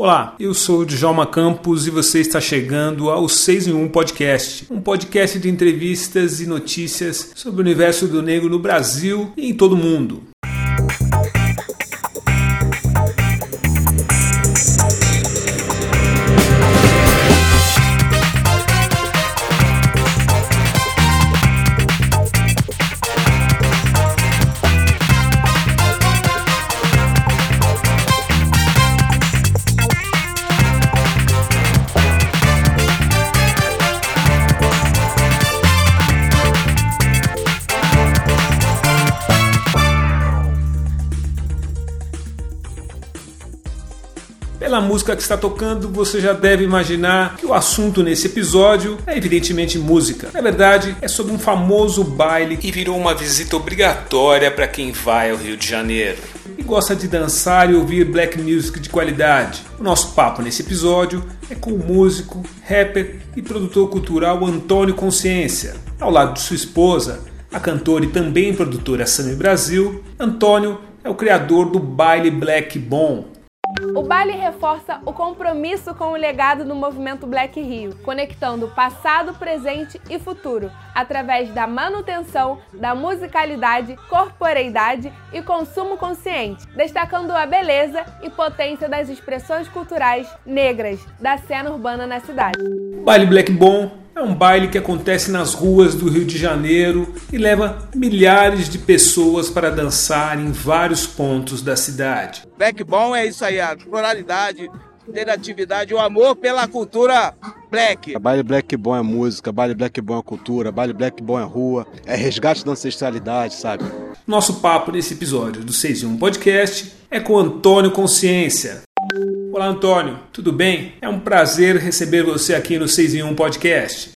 Olá, eu sou o Djalma Campos e você está chegando ao 6 em 1 Podcast, um podcast de entrevistas e notícias sobre o universo do negro no Brasil e em todo o mundo. Música que está tocando, você já deve imaginar que o assunto nesse episódio é evidentemente música. Na verdade, é sobre um famoso baile que virou uma visita obrigatória para quem vai ao Rio de Janeiro e gosta de dançar e ouvir black music de qualidade. O nosso papo nesse episódio é com o músico, rapper e produtor cultural Antônio Consciência. Ao lado de sua esposa, a cantora e também produtora Sammy Brasil, Antônio é o criador do baile Black Bom, o baile reforça o compromisso com o legado do movimento Black Rio, conectando passado, presente e futuro, através da manutenção da musicalidade, corporeidade e consumo consciente, destacando a beleza e potência das expressões culturais negras da cena urbana na cidade. Baile Black Bom é um baile que acontece nas ruas do Rio de Janeiro e leva milhares de pessoas para dançar em vários pontos da cidade. Black Bom é isso aí, a pluralidade, interatividade, o amor pela cultura black. Baile Black Bom é música, baile Black Bom é cultura, baile Black Bom é rua, é resgate da ancestralidade, sabe? Nosso papo nesse episódio do 6 em 1 Podcast é com Antônio Consciência, Olá, Antônio, tudo bem? É um prazer receber você aqui no 6 em 1 Podcast.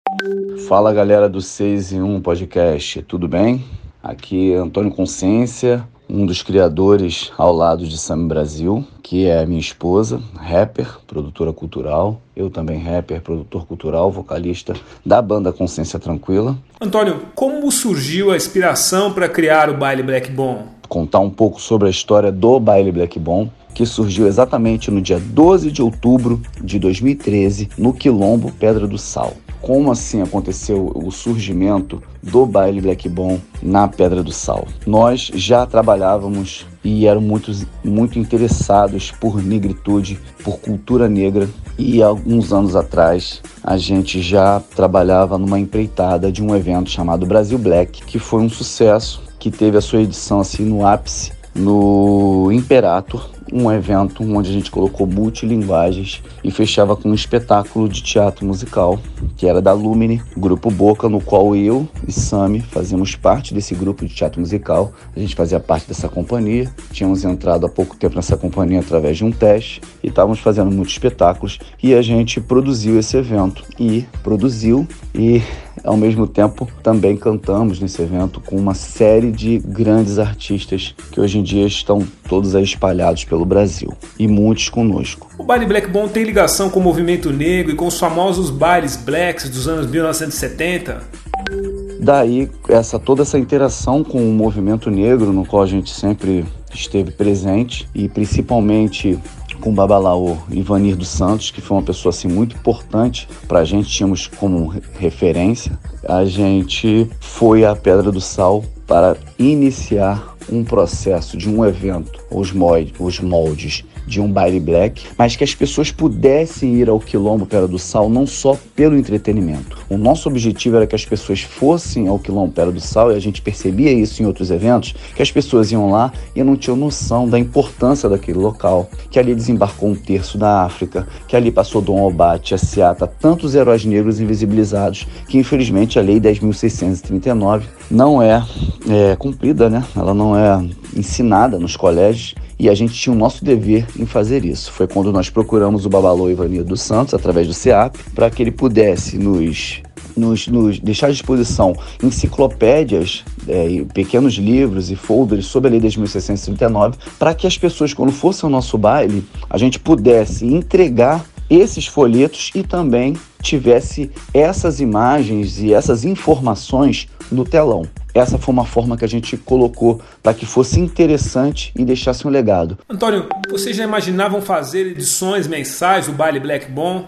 Fala galera do 6 em 1 Podcast, tudo bem? Aqui é Antônio Consciência, um dos criadores ao lado de Sam Brasil, que é minha esposa, rapper, produtora cultural, eu também rapper, produtor cultural, vocalista da banda Consciência Tranquila. Antônio, como surgiu a inspiração para criar o Baile Black Bom? Contar um pouco sobre a história do Baile Black Bom, que surgiu exatamente no dia 12 de outubro de 2013 no Quilombo Pedra do Sal. Como assim aconteceu o surgimento do baile Black Bom na Pedra do Sal? Nós já trabalhávamos e eram muito, muito interessados por negritude, por cultura negra, e alguns anos atrás a gente já trabalhava numa empreitada de um evento chamado Brasil Black, que foi um sucesso, que teve a sua edição assim no ápice no Imperator, um evento onde a gente colocou multilinguagens e fechava com um espetáculo de teatro musical, que era da Lumine, Grupo Boca, no qual eu e Sami fazíamos parte desse grupo de teatro musical. A gente fazia parte dessa companhia, tínhamos entrado há pouco tempo nessa companhia através de um teste e estávamos fazendo muitos espetáculos e a gente produziu esse evento e produziu e ao mesmo tempo também cantamos nesse evento com uma série de grandes artistas que hoje em dia estão todos aí espalhados pelo Brasil e muitos conosco. O baile Black Bom tem ligação com o movimento negro e com os famosos bailes blacks dos anos 1970? Daí essa toda essa interação com o movimento negro no qual a gente sempre esteve presente e principalmente com Babalaô Ivanir dos Santos, que foi uma pessoa assim muito importante para a gente, tínhamos como referência. A gente foi à Pedra do Sal para iniciar um processo de um evento, os moldes, os moldes de um baile black, mas que as pessoas pudessem ir ao Quilombo Pera do Sal não só pelo entretenimento. O nosso objetivo era que as pessoas fossem ao Quilombo Pera do Sal, e a gente percebia isso em outros eventos, que as pessoas iam lá e não tinham noção da importância daquele local, que ali desembarcou um terço da África, que ali passou Dom Obate, a Seata, tantos heróis negros invisibilizados, que infelizmente a Lei 10.639 não é, é cumprida, né? ela não é ensinada nos colégios e a gente tinha o nosso dever em fazer isso. Foi quando nós procuramos o Babalô Ivanildo dos Santos, através do CEAP, para que ele pudesse nos, nos, nos, deixar à disposição enciclopédias, é, pequenos livros e folders sobre a Lei 10.639, para que as pessoas, quando fossem ao nosso baile, a gente pudesse entregar esses folhetos e também tivesse essas imagens e essas informações no telão. essa foi uma forma que a gente colocou para que fosse interessante e deixasse um legado. Antônio, vocês já imaginavam fazer edições mensais do Baile Black Bomb?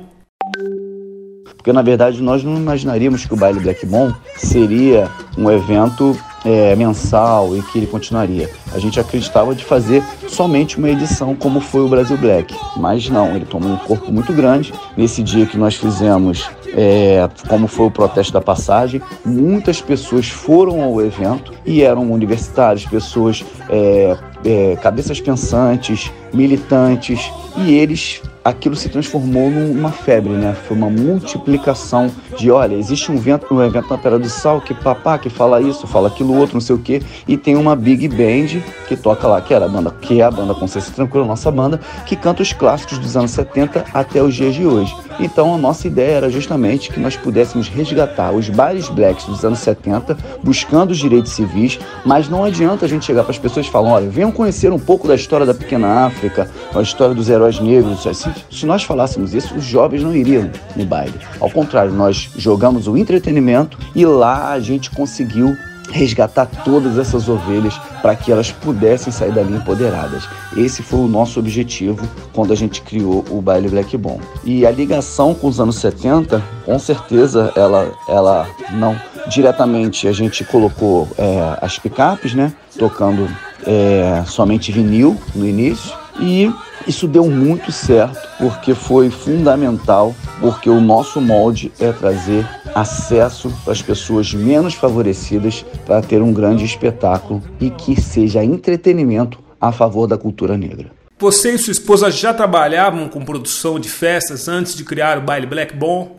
Porque na verdade nós não imaginaríamos que o Baile Black Bomb seria um evento é, mensal e que ele continuaria. A gente acreditava de fazer somente uma edição como foi o Brasil Black, mas não, ele tomou um corpo muito grande. Nesse dia que nós fizemos, é, como foi o protesto da passagem, muitas pessoas foram ao evento e eram universitários, pessoas é, é cabeças pensantes, militantes, e eles aquilo se transformou numa febre, né? Foi uma multiplicação de, olha, existe um evento, um evento na Pera do Sal que papá que fala isso, fala aquilo outro, não sei o quê, e tem uma big band que toca lá, que era a banda, que é a banda Consciência Tranquila, nossa banda, que canta os clássicos dos anos 70 até os dias de hoje. Então a nossa ideia era justamente que nós pudéssemos resgatar os bares blacks dos anos 70, buscando os direitos civis, mas não adianta a gente chegar para as pessoas e falar, olha, venham conhecer um pouco da história da pequena África, a história dos heróis negros, assim, se nós falássemos isso, os jovens não iriam no baile. Ao contrário, nós jogamos o entretenimento e lá a gente conseguiu resgatar todas essas ovelhas para que elas pudessem sair dali empoderadas. Esse foi o nosso objetivo quando a gente criou o Baile Black Bomb. E a ligação com os anos 70, com certeza, ela, ela não diretamente a gente colocou é, as picapes, né, tocando é, somente vinil no início e isso deu muito certo porque foi fundamental, porque o nosso molde é trazer acesso para as pessoas menos favorecidas para ter um grande espetáculo e que seja entretenimento a favor da cultura negra. Você e sua esposa já trabalhavam com produção de festas antes de criar o Baile Black Bomb?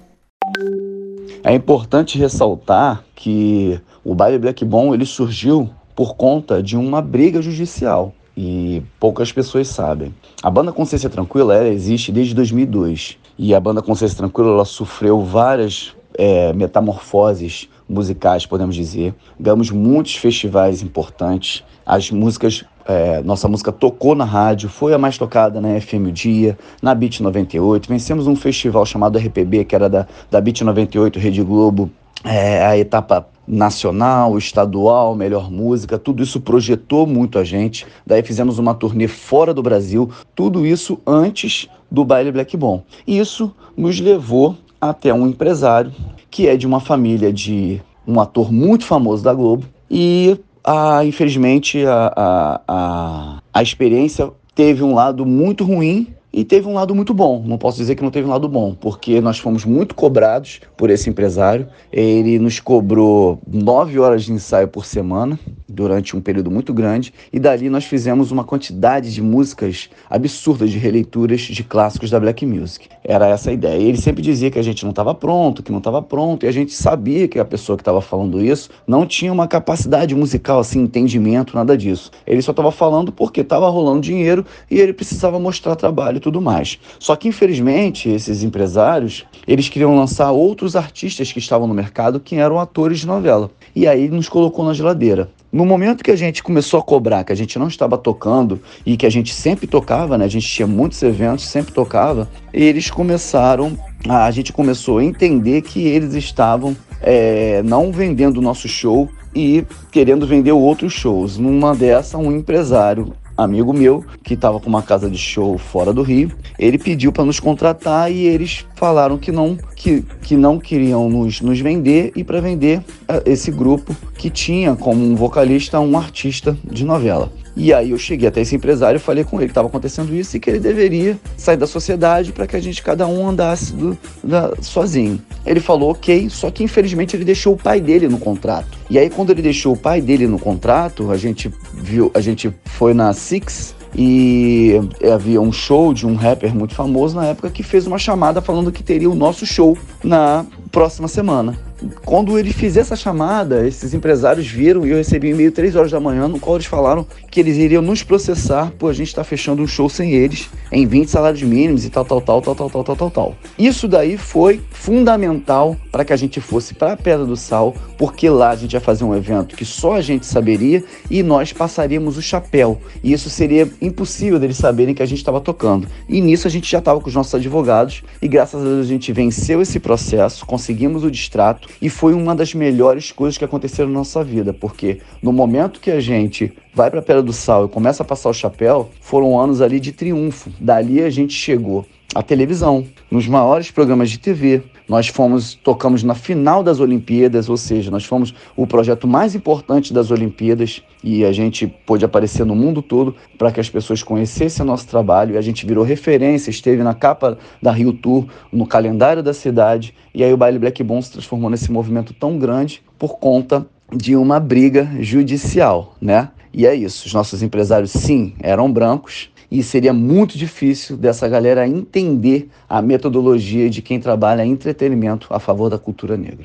É importante ressaltar que o Baile Black Bomb ele surgiu por conta de uma briga judicial e poucas pessoas sabem. A banda Consciência Tranquila ela existe desde 2002 e a banda Consciência Tranquila ela sofreu várias é, metamorfoses musicais, podemos dizer. Ganhamos muitos festivais importantes. As músicas, é, nossa música tocou na rádio, foi a mais tocada na FM o Dia, na Beat 98. Vencemos um festival chamado RPB, que era da, da Beat 98, Rede Globo, é, a etapa nacional, estadual, melhor música, tudo isso projetou muito a gente. Daí fizemos uma turnê fora do Brasil, tudo isso antes do baile Black Bomb. Isso nos levou até um empresário que é de uma família de um ator muito famoso da Globo e ah, infelizmente a, a, a, a experiência teve um lado muito ruim e teve um lado muito bom, não posso dizer que não teve um lado bom, porque nós fomos muito cobrados por esse empresário. Ele nos cobrou nove horas de ensaio por semana, durante um período muito grande, e dali nós fizemos uma quantidade de músicas absurdas de releituras de clássicos da Black Music. Era essa a ideia. E ele sempre dizia que a gente não estava pronto, que não estava pronto, e a gente sabia que a pessoa que estava falando isso não tinha uma capacidade musical, assim, entendimento, nada disso. Ele só estava falando porque estava rolando dinheiro e ele precisava mostrar trabalho tudo mais. Só que, infelizmente, esses empresários, eles queriam lançar outros artistas que estavam no mercado que eram atores de novela. E aí nos colocou na geladeira. No momento que a gente começou a cobrar, que a gente não estava tocando e que a gente sempre tocava, né? A gente tinha muitos eventos, sempre tocava. Eles começaram, a, gente começou a entender que eles estavam é, não vendendo o nosso show e querendo vender outros shows. Numa dessa, um empresário amigo meu que estava com uma casa de show fora do Rio. Ele pediu para nos contratar e eles falaram que não que, que não queriam nos, nos vender e para vender uh, esse grupo que tinha como um vocalista um artista de novela. E aí eu cheguei até esse empresário e falei com ele que estava acontecendo isso e que ele deveria sair da sociedade para que a gente cada um andasse do, da, sozinho. Ele falou ok, só que infelizmente ele deixou o pai dele no contrato. E aí quando ele deixou o pai dele no contrato, a gente viu, a gente foi na Six e havia um show de um rapper muito famoso na época que fez uma chamada falando que teria o nosso show na próxima semana. Quando ele fez essa chamada, esses empresários viram e eu recebi um e-mail 3 horas da manhã no qual eles falaram que eles iriam nos processar por a gente estar tá fechando um show sem eles em 20 salários mínimos e tal, tal, tal, tal, tal, tal, tal, tal, tal. Isso daí foi fundamental para que a gente fosse para a Pedra do Sal, porque lá a gente ia fazer um evento que só a gente saberia e nós passaríamos o chapéu. E isso seria impossível deles saberem que a gente estava tocando. E nisso a gente já estava com os nossos advogados e graças a Deus a gente venceu esse processo, conseguimos o distrato e foi uma das melhores coisas que aconteceram na nossa vida, porque no momento que a gente vai para a Pedra do Sal e começa a passar o chapéu, foram anos ali de triunfo. Dali a gente chegou à televisão, nos maiores programas de TV, nós fomos, tocamos na final das Olimpíadas, ou seja, nós fomos o projeto mais importante das Olimpíadas e a gente pôde aparecer no mundo todo para que as pessoas conhecessem o nosso trabalho e a gente virou referência, esteve na capa da Rio Tour, no calendário da cidade e aí o Baile Black Bom se transformou nesse movimento tão grande por conta de uma briga judicial, né? E é isso, os nossos empresários sim eram brancos, e seria muito difícil dessa galera entender a metodologia de quem trabalha em entretenimento a favor da cultura negra.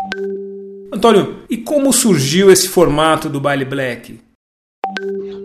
Antônio, e como surgiu esse formato do Baile Black?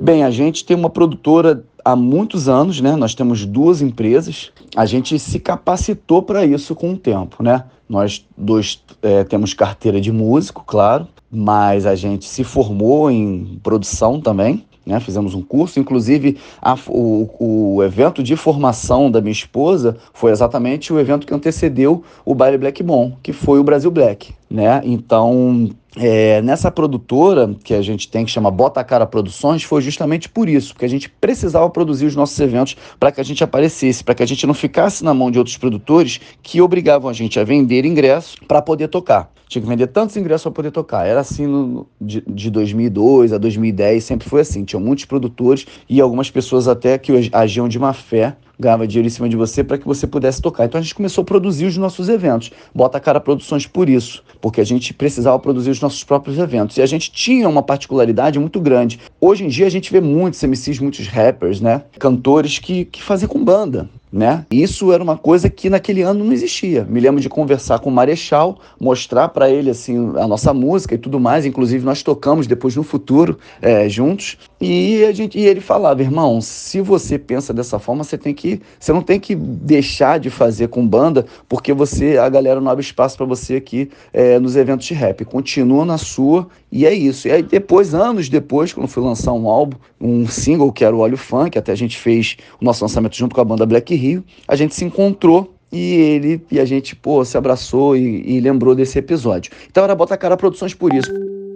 Bem, a gente tem uma produtora há muitos anos, né? Nós temos duas empresas. A gente se capacitou para isso com o tempo, né? Nós dois é, temos carteira de músico, claro, mas a gente se formou em produção também. Né? Fizemos um curso, inclusive a, o, o evento de formação da minha esposa foi exatamente o evento que antecedeu o Baile Black Bon, que foi o Brasil Black. Né? Então, é, nessa produtora que a gente tem, que chama Bota Cara Produções, foi justamente por isso, porque a gente precisava produzir os nossos eventos para que a gente aparecesse, para que a gente não ficasse na mão de outros produtores que obrigavam a gente a vender ingressos para poder tocar. Tinha que vender tantos ingressos para poder tocar. Era assim no, de, de 2002 a 2010, sempre foi assim. Tinha muitos produtores e algumas pessoas até que agiam de má fé ganhava dinheiro em cima de você para que você pudesse tocar. Então a gente começou a produzir os nossos eventos. Bota a cara produções por isso, porque a gente precisava produzir os nossos próprios eventos. E a gente tinha uma particularidade muito grande. Hoje em dia a gente vê muitos MCs, muitos rappers, né? Cantores que, que fazem com banda né? Isso era uma coisa que naquele ano não existia. Me lembro de conversar com o Marechal, mostrar para ele assim a nossa música e tudo mais. Inclusive nós tocamos depois no futuro é, juntos e a gente e ele falava, irmão, se você pensa dessa forma, você tem que, você não tem que deixar de fazer com banda porque você a galera não abre espaço para você aqui é, nos eventos de rap. Continua na sua e é isso. E aí depois, anos depois, quando fui lançar um álbum, um single que era o Olho Funk, até a gente fez o nosso lançamento junto com a banda Black Rio, a gente se encontrou e ele e a gente, pô, se abraçou e, e lembrou desse episódio. Então era Bota Cara Produções por isso.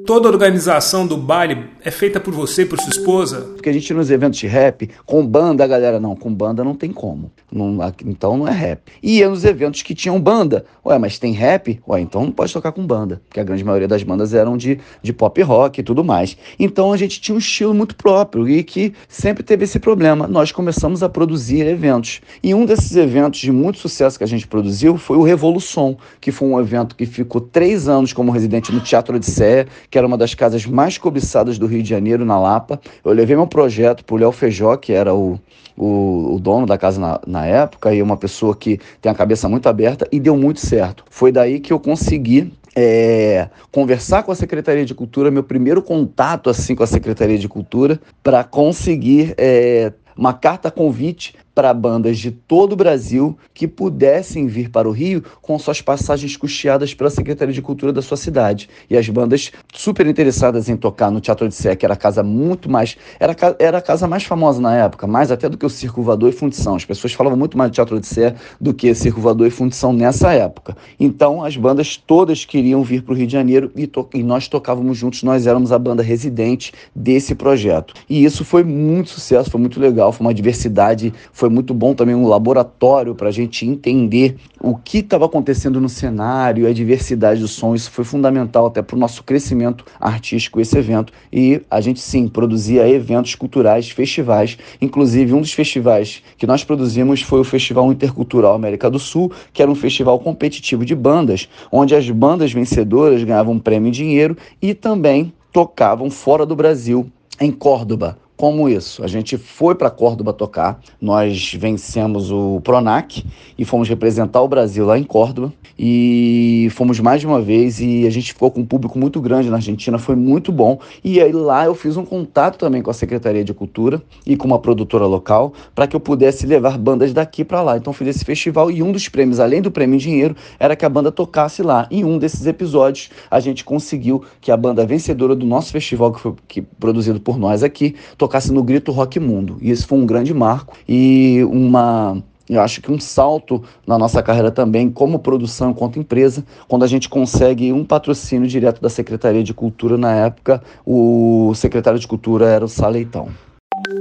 Toda a organização do baile é feita por você por sua esposa? Porque a gente nos eventos de rap, com banda, a galera, não, com banda não tem como. Não, então não é rap. E ia nos eventos que tinham banda. Ué, mas tem rap? Ué, então não pode tocar com banda. Porque a grande maioria das bandas eram de, de pop rock e tudo mais. Então a gente tinha um estilo muito próprio e que sempre teve esse problema. Nós começamos a produzir eventos. E um desses eventos de muito sucesso que a gente produziu foi o Revolução, que foi um evento que ficou três anos como residente no Teatro Odisseia, que era uma das casas mais cobiçadas do Rio de Janeiro, na Lapa. Eu levei meu projeto para o Léo Feijó, que era o, o, o, dono da casa na, na época, e uma pessoa que tem a cabeça muito aberta, e deu muito certo. Foi daí que eu consegui é, conversar com a Secretaria de Cultura, meu primeiro contato assim com a Secretaria de Cultura, para conseguir é, uma carta convite para bandas de todo o Brasil que pudessem vir para o Rio com suas passagens custeadas pela Secretaria de Cultura da sua cidade. E as bandas super interessadas em tocar no Teatro de Sé, que era a casa muito mais. Era, era a casa mais famosa na época, mais até do que o Circo Voador e Fundição. As pessoas falavam muito mais do Teatro de Sé do que Circo Voador e Fundição nessa época. Então as bandas todas queriam vir para o Rio de Janeiro e, e nós tocávamos juntos, nós éramos a banda residente desse projeto. E isso foi muito sucesso, foi muito legal, foi uma diversidade, foi foi muito bom também um laboratório para a gente entender o que estava acontecendo no cenário, a diversidade do som. Isso foi fundamental até para o nosso crescimento artístico, esse evento. E a gente, sim, produzia eventos culturais, festivais. Inclusive, um dos festivais que nós produzimos foi o Festival Intercultural América do Sul, que era um festival competitivo de bandas, onde as bandas vencedoras ganhavam prêmio em dinheiro e também tocavam fora do Brasil, em Córdoba, como isso? A gente foi para Córdoba tocar, nós vencemos o Pronac e fomos representar o Brasil lá em Córdoba e fomos mais de uma vez e a gente ficou com um público muito grande na Argentina, foi muito bom. E aí lá eu fiz um contato também com a Secretaria de Cultura e com uma produtora local para que eu pudesse levar bandas daqui para lá. Então fiz esse festival e um dos prêmios, além do prêmio em dinheiro, era que a banda tocasse lá. Em um desses episódios a gente conseguiu que a banda vencedora do nosso festival que foi que, produzido por nós aqui tocasse no Grito Rock Mundo. E esse foi um grande marco e uma eu acho que um salto na nossa carreira também, como produção enquanto empresa, quando a gente consegue um patrocínio direto da Secretaria de Cultura. Na época, o secretário de Cultura era o Saleitão.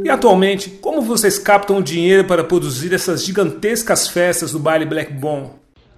E atualmente, como vocês captam dinheiro para produzir essas gigantescas festas do baile Black Bomb?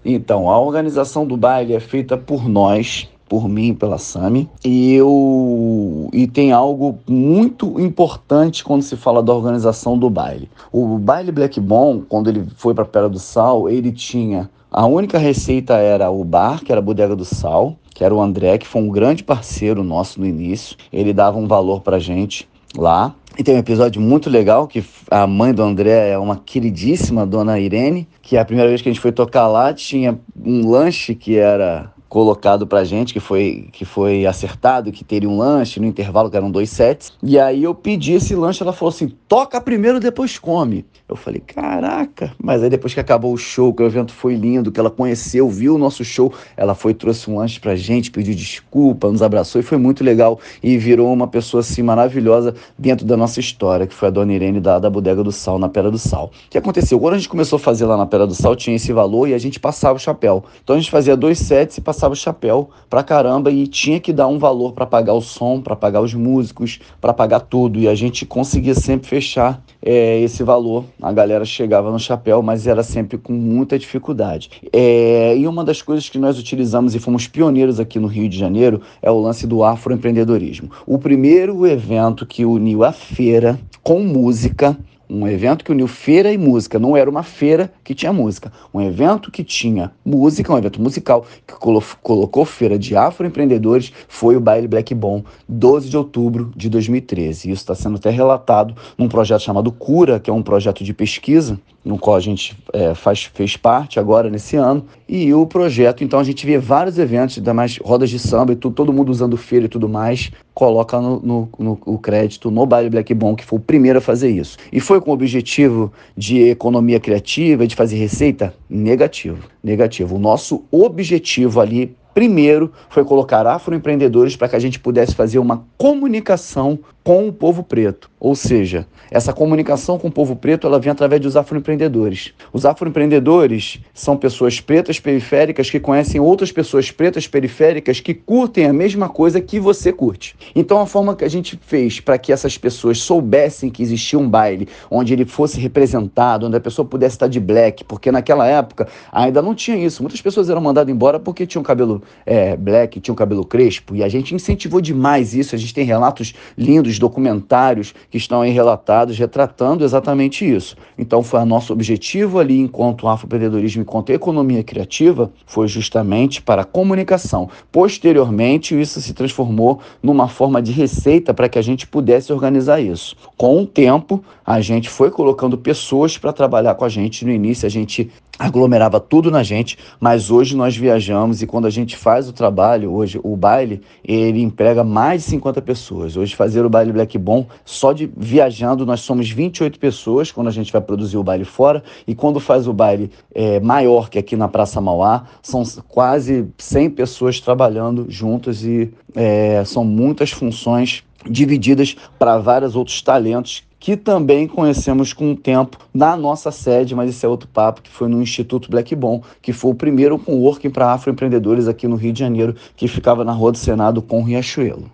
Então, a organização do baile é feita por nós, por mim, pela Sami. E eu e tem algo muito importante quando se fala da organização do baile. O baile Black Bomb, quando ele foi para Pedra do Sal, ele tinha a única receita era o bar, que era a Bodega do Sal, que era o André, que foi um grande parceiro nosso no início. Ele dava um valor pra gente lá. E tem um episódio muito legal que a mãe do André é uma queridíssima dona Irene, que a primeira vez que a gente foi tocar lá tinha um lanche que era colocado pra gente, que foi, que foi acertado, que teria um lanche no intervalo, que eram dois sets. E aí eu pedi esse lanche, ela falou assim: toca primeiro, depois come. Eu falei, caraca, mas aí depois que acabou o show, que o evento foi lindo, que ela conheceu, viu o nosso show, ela foi, trouxe um lanche pra gente, pediu desculpa, nos abraçou e foi muito legal. E virou uma pessoa assim maravilhosa dentro da nossa história, que foi a dona Irene da, da Bodega do Sal, na Pedra do Sal. O que aconteceu? Quando a gente começou a fazer lá na Pedra do Sal, tinha esse valor e a gente passava o chapéu. Então a gente fazia dois sets e passava passava o chapéu pra caramba e tinha que dar um valor para pagar o som, para pagar os músicos, para pagar tudo. E a gente conseguia sempre fechar é, esse valor. A galera chegava no chapéu, mas era sempre com muita dificuldade. É, e uma das coisas que nós utilizamos e fomos pioneiros aqui no Rio de Janeiro é o lance do afroempreendedorismo. O primeiro evento que uniu a feira com música um evento que uniu feira e música. Não era uma feira que tinha música. Um evento que tinha música, um evento musical, que colo colocou feira de afroempreendedores, foi o Baile Black Bomb, 12 de outubro de 2013. Isso está sendo até relatado num projeto chamado Cura, que é um projeto de pesquisa, no qual a gente é, faz, fez parte agora nesse ano. E o projeto, então, a gente vê vários eventos, ainda mais rodas de samba e tudo, todo mundo usando feira e tudo mais, coloca no, no, no, o crédito no Baile Black Bomb, que foi o primeiro a fazer isso. E foi com o objetivo de economia criativa, de fazer receita? Negativo, negativo. O nosso objetivo ali primeiro foi colocar afroempreendedores para que a gente pudesse fazer uma comunicação com o povo preto. Ou seja, essa comunicação com o povo preto ela vem através dos afroempreendedores. Os afroempreendedores são pessoas pretas periféricas que conhecem outras pessoas pretas periféricas que curtem a mesma coisa que você curte. Então a forma que a gente fez para que essas pessoas soubessem que existia um baile onde ele fosse representado, onde a pessoa pudesse estar de black, porque naquela época ainda não tinha isso. Muitas pessoas eram mandadas embora porque tinham cabelo é, black, tinham cabelo crespo, e a gente incentivou demais isso. A gente tem relatos lindos documentários que estão aí relatados, retratando exatamente isso. Então, foi nosso objetivo ali, enquanto afroempreendedorismo, enquanto economia criativa, foi justamente para a comunicação. Posteriormente, isso se transformou numa forma de receita para que a gente pudesse organizar isso. Com o tempo, a gente foi colocando pessoas para trabalhar com a gente. No início, a gente aglomerava tudo na gente, mas hoje nós viajamos e quando a gente faz o trabalho, hoje o baile, ele emprega mais de 50 pessoas. Hoje fazer o baile Black Bomb, só de viajando nós somos 28 pessoas quando a gente vai produzir o baile fora e quando faz o baile é, maior que aqui na Praça Mauá, são quase 100 pessoas trabalhando juntas e é, são muitas funções divididas para vários outros talentos que também conhecemos com o tempo na nossa sede, mas esse é outro papo, que foi no Instituto Black Bom, que foi o primeiro com working para afroempreendedores aqui no Rio de Janeiro, que ficava na Rua do Senado com Riachuelo.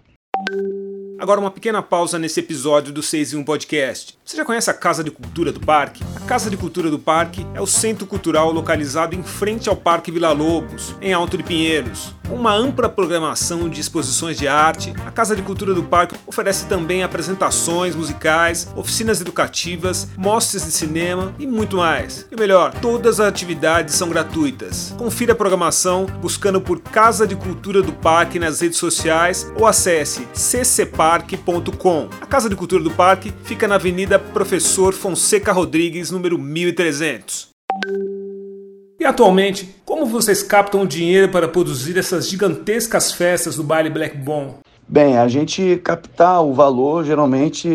Agora uma pequena pausa nesse episódio do 6 em 1 Podcast. Você já conhece a Casa de Cultura do Parque? A Casa de Cultura do Parque é o centro cultural localizado em frente ao Parque Vila Lobos, em Alto de Pinheiros. Com uma ampla programação de exposições de arte, a Casa de Cultura do Parque oferece também apresentações musicais, oficinas educativas, mostras de cinema e muito mais. E melhor, todas as atividades são gratuitas. Confira a programação buscando por Casa de Cultura do Parque nas redes sociais ou acesse ccparque parque.com. A Casa de Cultura do Parque fica na Avenida Professor Fonseca Rodrigues, número 1300. E atualmente, como vocês captam dinheiro para produzir essas gigantescas festas do baile Black Bomb? Bem, a gente captar o valor, geralmente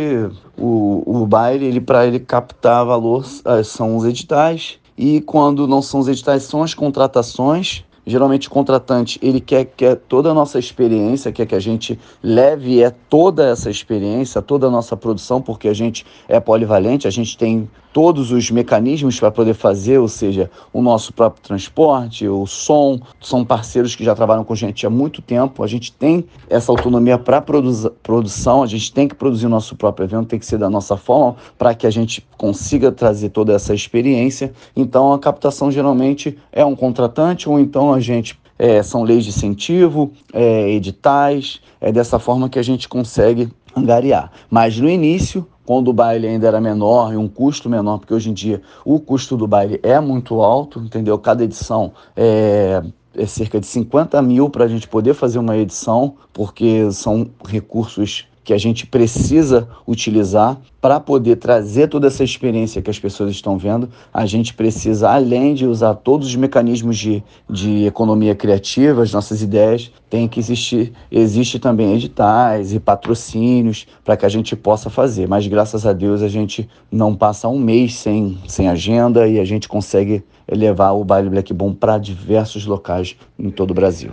o, o baile, ele para ele captar valor eh, são os editais e quando não são os editais são as contratações Geralmente o contratante, ele quer, quer toda a nossa experiência, quer que a gente leve é toda essa experiência, toda a nossa produção, porque a gente é polivalente, a gente tem todos os mecanismos para poder fazer, ou seja, o nosso próprio transporte, o som, são parceiros que já trabalham com a gente há muito tempo. A gente tem essa autonomia para produ produção, a gente tem que produzir o nosso próprio evento, tem que ser da nossa forma para que a gente consiga trazer toda essa experiência. Então a captação geralmente é um contratante ou então a gente é, são leis de incentivo, é, editais, é dessa forma que a gente consegue angariar. Mas no início, quando o baile ainda era menor e um custo menor, porque hoje em dia o custo do baile é muito alto, entendeu? Cada edição é, é cerca de 50 mil para a gente poder fazer uma edição, porque são recursos que a gente precisa utilizar para poder trazer toda essa experiência que as pessoas estão vendo. A gente precisa, além de usar todos os mecanismos de, de economia criativa, as nossas ideias, tem que existir, existe também editais e patrocínios para que a gente possa fazer. Mas graças a Deus a gente não passa um mês sem, sem agenda e a gente consegue levar o Baile Black Bomb para diversos locais em todo o Brasil.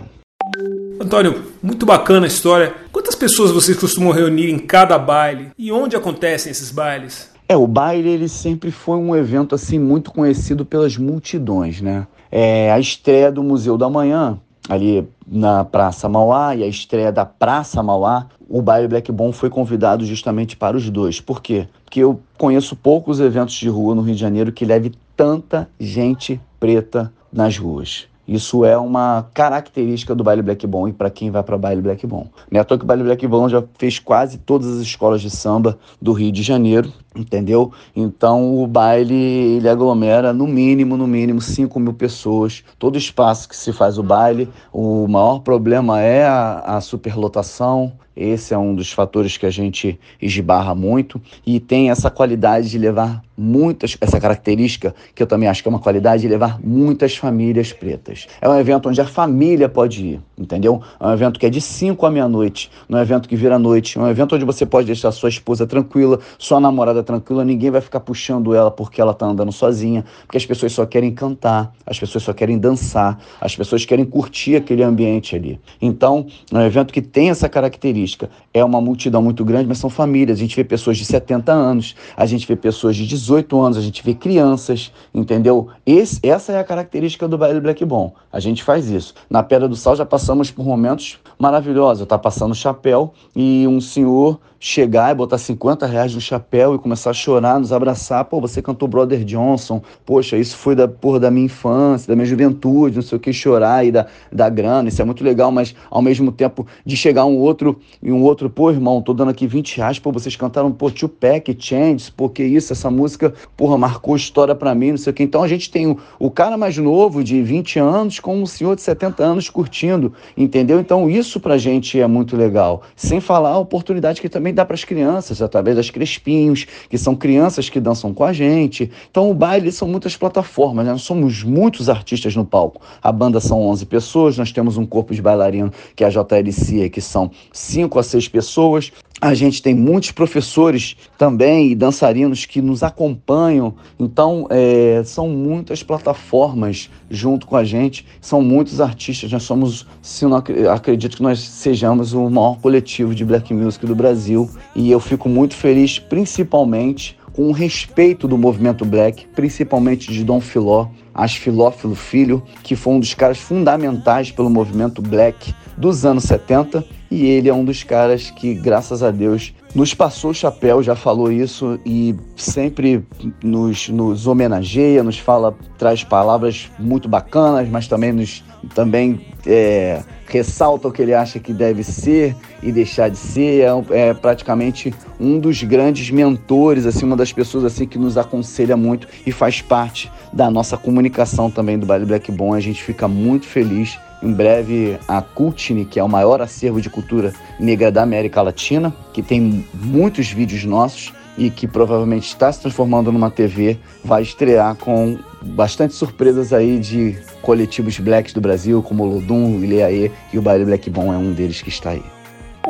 Antônio, muito bacana a história. Quantas pessoas vocês costumam reunir em cada baile e onde acontecem esses bailes? É, o baile ele sempre foi um evento assim muito conhecido pelas multidões, né? É, a estreia do Museu da Manhã, ali na Praça Mauá, e a estreia da Praça Mauá, o baile Black Bomb foi convidado justamente para os dois. Por quê? Porque eu conheço poucos eventos de rua no Rio de Janeiro que leve tanta gente preta nas ruas. Isso é uma característica do baile Black Bom e para quem vai para baile Black Bom. Não é que o baile Black Bom já fez quase todas as escolas de samba do Rio de Janeiro, entendeu? Então o baile ele aglomera no mínimo, no mínimo 5 mil pessoas. Todo espaço que se faz o baile, o maior problema é a, a superlotação, esse é um dos fatores que a gente esbarra muito e tem essa qualidade de levar muitas, essa característica que eu também acho que é uma qualidade de levar muitas famílias pretas. É um evento onde a família pode ir, entendeu? É um evento que é de 5 à meia-noite, não é um evento que vira noite, é um evento onde você pode deixar sua esposa tranquila, sua namorada tranquila, ninguém vai ficar puxando ela porque ela tá andando sozinha, porque as pessoas só querem cantar, as pessoas só querem dançar, as pessoas querem curtir aquele ambiente ali. Então, é um evento que tem essa característica. É uma multidão muito grande, mas são famílias. A gente vê pessoas de 70 anos, a gente vê pessoas de 18 anos, a gente vê crianças, entendeu? Esse, essa é a característica do baile Black Bom. A gente faz isso. Na Pedra do Sal já passamos por momentos maravilhosos. Tá passando chapéu e um senhor chegar e botar 50 reais no chapéu e começar a chorar, nos abraçar. Pô, você cantou Brother Johnson. Poxa, isso foi da, porra, da minha infância, da minha juventude, não sei o que, chorar e da, da grana. Isso é muito legal, mas ao mesmo tempo de chegar um outro e um outro, pô, irmão, tô dando aqui 20 reais, pô, vocês cantaram, pô, Tupac, Change, pô, que isso, essa música, porra, marcou história para mim, não sei o que. Então a gente tem o, o cara mais novo, de 20 anos, com um senhor de 70 anos curtindo, entendeu? Então isso pra gente é muito legal. Sem falar a oportunidade que também dá para as crianças, através das Crespinhos, que são crianças que dançam com a gente. Então o baile são muitas plataformas, né? nós somos muitos artistas no palco. A banda são 11 pessoas, nós temos um corpo de bailarino que é a JLC, que são 5 a 6 pessoas. A gente tem muitos professores também e dançarinos que nos acompanham. Então, é, são muitas plataformas junto com a gente, são muitos artistas. Nós somos, se não acredito que nós sejamos o maior coletivo de black music do Brasil. E eu fico muito feliz, principalmente com o respeito do movimento black, principalmente de Dom Filó, As Filófilo Filho, que foi um dos caras fundamentais pelo movimento black dos anos 70 e ele é um dos caras que, graças a Deus, nos passou o chapéu, já falou isso e sempre nos, nos homenageia, nos fala, traz palavras muito bacanas, mas também nos também é, ressalta o que ele acha que deve ser e deixar de ser. É, é, praticamente um dos grandes mentores, assim, uma das pessoas assim que nos aconselha muito e faz parte da nossa comunicação também do Baile Black Bom. A gente fica muito feliz em breve, a Cultine, que é o maior acervo de cultura negra da América Latina, que tem muitos vídeos nossos e que provavelmente está se transformando numa TV, vai estrear com bastante surpresas aí de coletivos blacks do Brasil, como o Lodum, o Ileaê e o Baile Black Bom é um deles que está aí.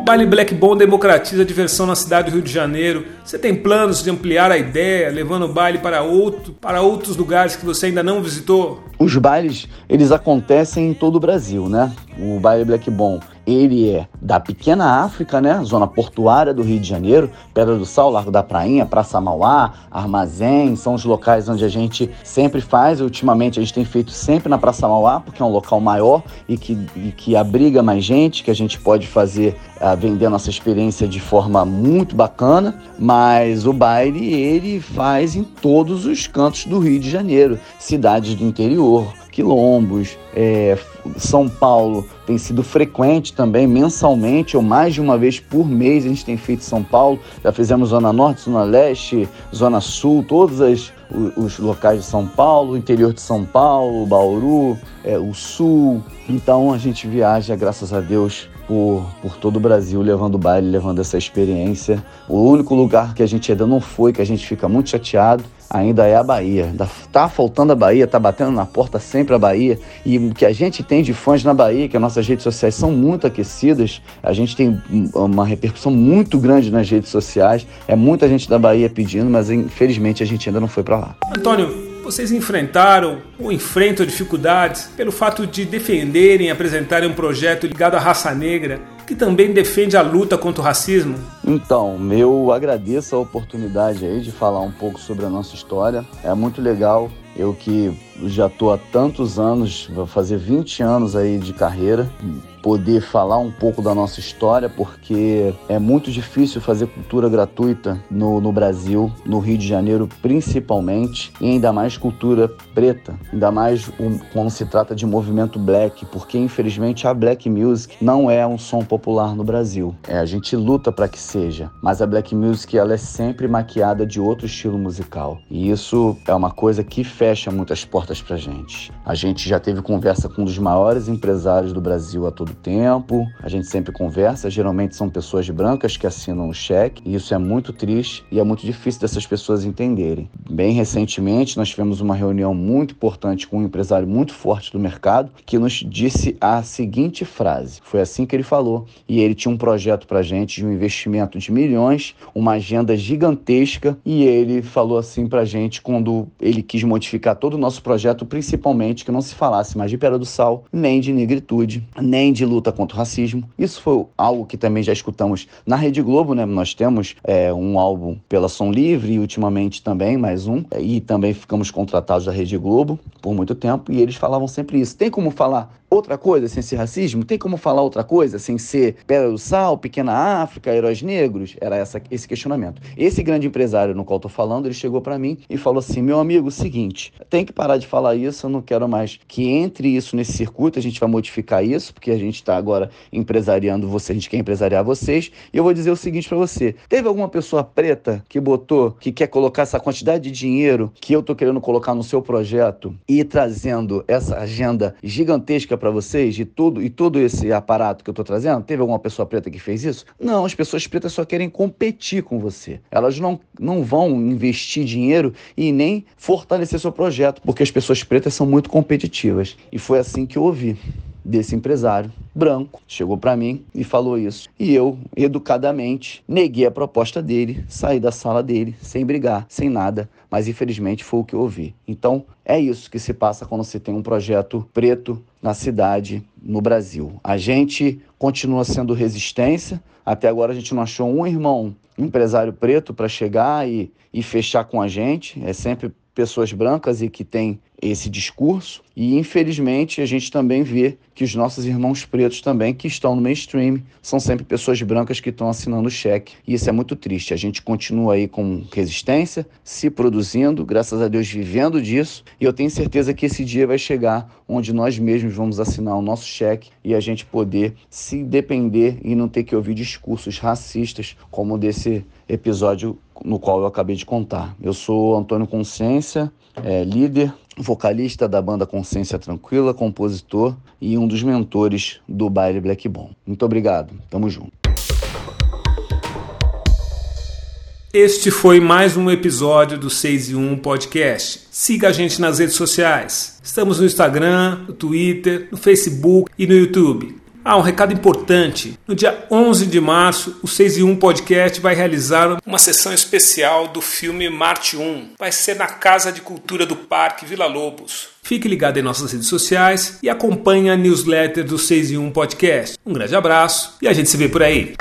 Baile Black Bom democratiza a diversão na cidade do Rio de Janeiro. Você tem planos de ampliar a ideia, levando o baile para, outro, para outros lugares que você ainda não visitou? Os bailes, eles acontecem em todo o Brasil, né? O baile Black Bom, ele é da pequena África, né? Zona portuária do Rio de Janeiro, Pedra do Sal, Largo da Prainha, Praça Mauá, Armazém, são os locais onde a gente sempre faz. Ultimamente a gente tem feito sempre na Praça Mauá, porque é um local maior e que, e que abriga mais gente, que a gente pode fazer, uh, vender a nossa experiência de forma muito bacana. Mas o baile ele faz em todos os cantos do Rio de Janeiro, cidades do interior quilombos. É, São Paulo tem sido frequente também, mensalmente ou mais de uma vez por mês a gente tem feito São Paulo. Já fizemos Zona Norte, Zona Leste, Zona Sul, todos as, os, locais de São Paulo, interior de São Paulo, Bauru, é, o Sul. Então a gente viaja, graças a Deus, por, por todo o Brasil, levando baile, levando essa experiência. O único lugar que a gente ainda não foi, que a gente fica muito chateado, ainda é a Bahia. Tá faltando a Bahia, tá batendo na porta sempre a Bahia. E o que a gente tem de fãs na Bahia, que as nossas redes sociais são muito aquecidas, a gente tem uma repercussão muito grande nas redes sociais. É muita gente da Bahia pedindo, mas infelizmente a gente ainda não foi para lá. Antônio, vocês enfrentaram ou enfrentam dificuldades pelo fato de defenderem e apresentarem um projeto ligado à raça negra que também defende a luta contra o racismo? Então, eu agradeço a oportunidade aí de falar um pouco sobre a nossa história. É muito legal. Eu que já estou há tantos anos, vou fazer 20 anos aí de carreira, poder falar um pouco da nossa história, porque é muito difícil fazer cultura gratuita no, no Brasil, no Rio de Janeiro principalmente, e ainda mais cultura preta, ainda mais um, quando se trata de movimento black, porque infelizmente a black music não é um som popular no Brasil. É, a gente luta para que seja, mas a black music ela é sempre maquiada de outro estilo musical, e isso é uma coisa que fecha muitas portas para gente. A gente já teve conversa com um dos maiores empresários do Brasil a todo tempo. A gente sempre conversa, geralmente são pessoas brancas que assinam o cheque, e isso é muito triste e é muito difícil dessas pessoas entenderem. Bem recentemente, nós tivemos uma reunião muito importante com um empresário muito forte do mercado que nos disse a seguinte frase: foi assim que ele falou, e ele tinha um projeto para gente de um investimento de milhões, uma agenda gigantesca, e ele falou assim para gente quando ele quis modificar todo o nosso projeto, principalmente que não se falasse mais de Pera do Sal, nem de negritude, nem de luta contra o racismo. Isso foi algo que também já escutamos na Rede Globo, né? Nós temos é, um álbum pela Som Livre e ultimamente também mais um. E também ficamos contratados da Rede Globo por muito tempo e eles falavam sempre isso. Tem como falar outra coisa sem ser racismo? Tem como falar outra coisa sem ser Pedra do Sal, Pequena África, Heróis Negros? Era essa, esse questionamento. Esse grande empresário no qual estou falando, ele chegou para mim e falou assim: meu amigo, seguinte, tem que parar de falar isso, eu não quero mais que entre isso nesse circuito, a gente vai modificar isso, porque a gente está agora empresariando você, a gente quer empresariar vocês. E eu vou dizer o seguinte para você: teve alguma pessoa preta que botou, que quer colocar essa quantidade de dinheiro que eu estou querendo colocar no seu projeto e trazendo essa agenda gigantesca para vocês de tudo e todo esse aparato que eu estou trazendo? Teve alguma pessoa preta que fez isso? Não, as pessoas pretas só querem competir com você. Elas não, não vão investir dinheiro e nem fortalecer seu projeto, porque as pessoas pretas são muito competitivas. E foi assim que eu ouvi desse empresário branco chegou para mim e falou isso. E eu, educadamente, neguei a proposta dele, saí da sala dele sem brigar, sem nada, mas infelizmente foi o que eu ouvi. Então, é isso que se passa quando se tem um projeto preto na cidade, no Brasil. A gente continua sendo resistência. Até agora a gente não achou um irmão empresário preto para chegar e, e fechar com a gente. É sempre pessoas brancas e que têm esse discurso. E infelizmente a gente também vê que os nossos irmãos pretos também que estão no mainstream são sempre pessoas brancas que estão assinando o cheque. E isso é muito triste. A gente continua aí com resistência, se produzindo, graças a Deus vivendo disso. E eu tenho certeza que esse dia vai chegar onde nós mesmos vamos assinar o nosso cheque e a gente poder se depender e não ter que ouvir discursos racistas como desse episódio no qual eu acabei de contar. Eu sou Antônio Consciência, é, líder vocalista da banda Consciência Tranquila, compositor e um dos mentores do baile Black Bomb. Muito obrigado, tamo junto. Este foi mais um episódio do 6 e 1 Podcast. Siga a gente nas redes sociais. Estamos no Instagram, no Twitter, no Facebook e no YouTube. Ah, um recado importante. No dia 11 de março, o 6 e 1 Podcast vai realizar uma sessão especial do filme Marte 1. Vai ser na Casa de Cultura do Parque Vila Lobos. Fique ligado em nossas redes sociais e acompanhe a newsletter do 6 em 1 Podcast. Um grande abraço e a gente se vê por aí.